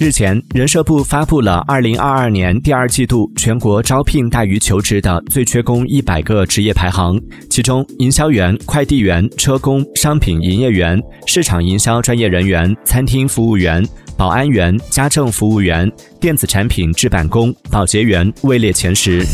日前，人社部发布了二零二二年第二季度全国招聘大于求职的最缺工一百个职业排行，其中，营销员、快递员、车工、商品营业员、市场营销专业人员、餐厅服务员、保安员、家政服务员、电子产品制板工、保洁员位列前十。